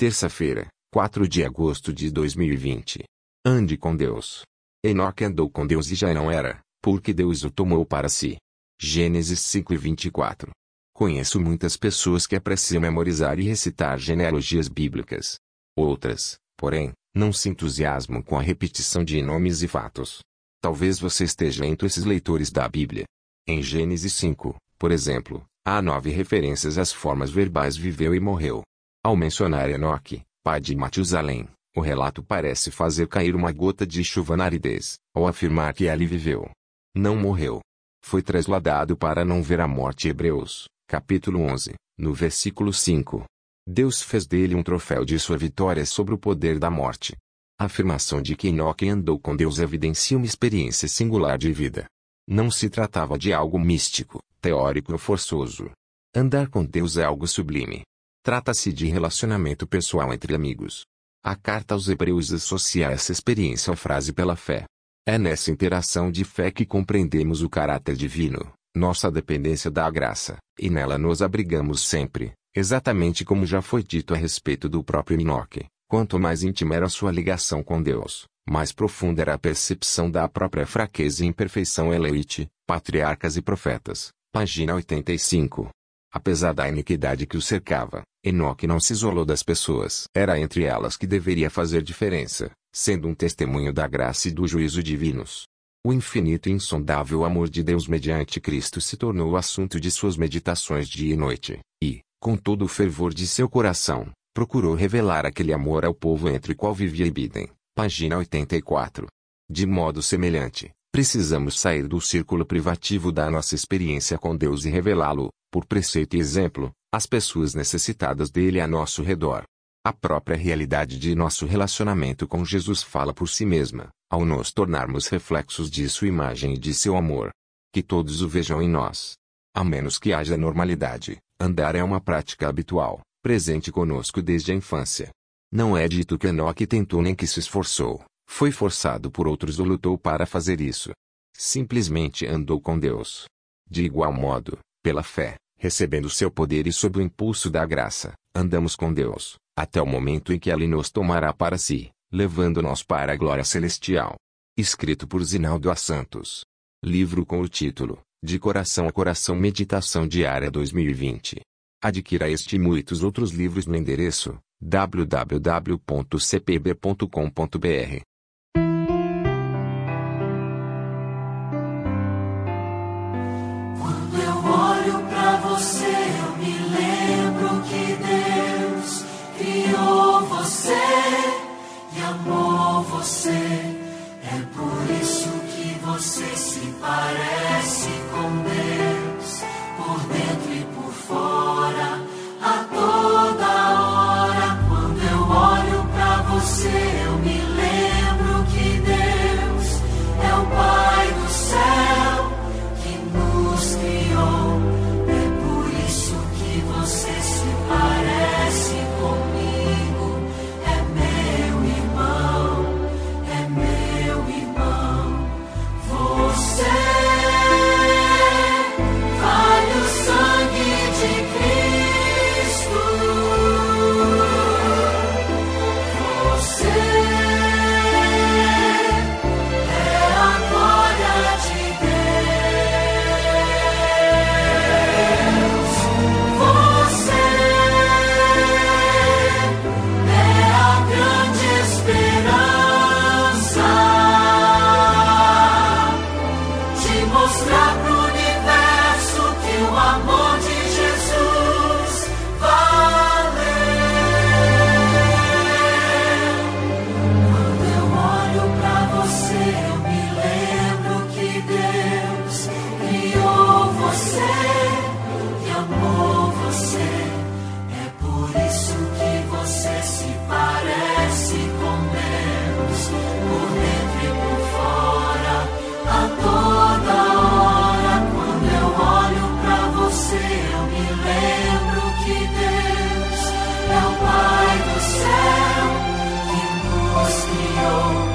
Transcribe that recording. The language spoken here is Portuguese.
Terça-feira, 4 de agosto de 2020. Ande com Deus. Enoque andou com Deus e já não era, porque Deus o tomou para si. Gênesis 5 e 24. Conheço muitas pessoas que apreciam memorizar e recitar genealogias bíblicas. Outras, porém, não se entusiasmam com a repetição de nomes e fatos. Talvez você esteja entre esses leitores da Bíblia. Em Gênesis 5, por exemplo, há nove referências às formas verbais viveu e morreu. Ao mencionar Enoque, pai de Matusalém, o relato parece fazer cair uma gota de chuva na aridez, ao afirmar que ali viveu. Não morreu. Foi trasladado para não ver a morte. Hebreus, capítulo 11, no versículo 5. Deus fez dele um troféu de sua vitória sobre o poder da morte. A afirmação de que Enoque andou com Deus evidencia uma experiência singular de vida. Não se tratava de algo místico, teórico ou forçoso. Andar com Deus é algo sublime, Trata-se de relacionamento pessoal entre amigos. A carta aos Hebreus associa essa experiência à frase pela fé. É nessa interação de fé que compreendemos o caráter divino, nossa dependência da graça, e nela nos abrigamos sempre, exatamente como já foi dito a respeito do próprio Enoque. Quanto mais íntima era sua ligação com Deus, mais profunda era a percepção da própria fraqueza e imperfeição Eleite, Patriarcas e Profetas, página 85. Apesar da iniquidade que o cercava, Enoque não se isolou das pessoas. Era entre elas que deveria fazer diferença, sendo um testemunho da graça e do juízo divinos. O infinito e insondável amor de Deus mediante Cristo se tornou o assunto de suas meditações dia e noite, e, com todo o fervor de seu coração, procurou revelar aquele amor ao povo entre o qual vivia Ibidem. Página 84. De modo semelhante, precisamos sair do círculo privativo da nossa experiência com Deus e revelá-lo, por preceito e exemplo, às pessoas necessitadas dele a nosso redor. A própria realidade de nosso relacionamento com Jesus fala por si mesma, ao nos tornarmos reflexos de sua imagem e de seu amor. Que todos o vejam em nós. A menos que haja normalidade, andar é uma prática habitual, presente conosco desde a infância. Não é dito que Enoque tentou nem que se esforçou, foi forçado por outros ou lutou para fazer isso. Simplesmente andou com Deus. De igual modo, pela fé, recebendo seu poder e sob o impulso da graça, andamos com Deus, até o momento em que Ele nos tomará para si, levando-nos para a glória celestial. Escrito por Zinaldo A. Santos. Livro com o título, De Coração a Coração Meditação Diária 2020. Adquira este e muitos outros livros no endereço www.cpb.com.br. Deus é o Pai do céu que nos criou.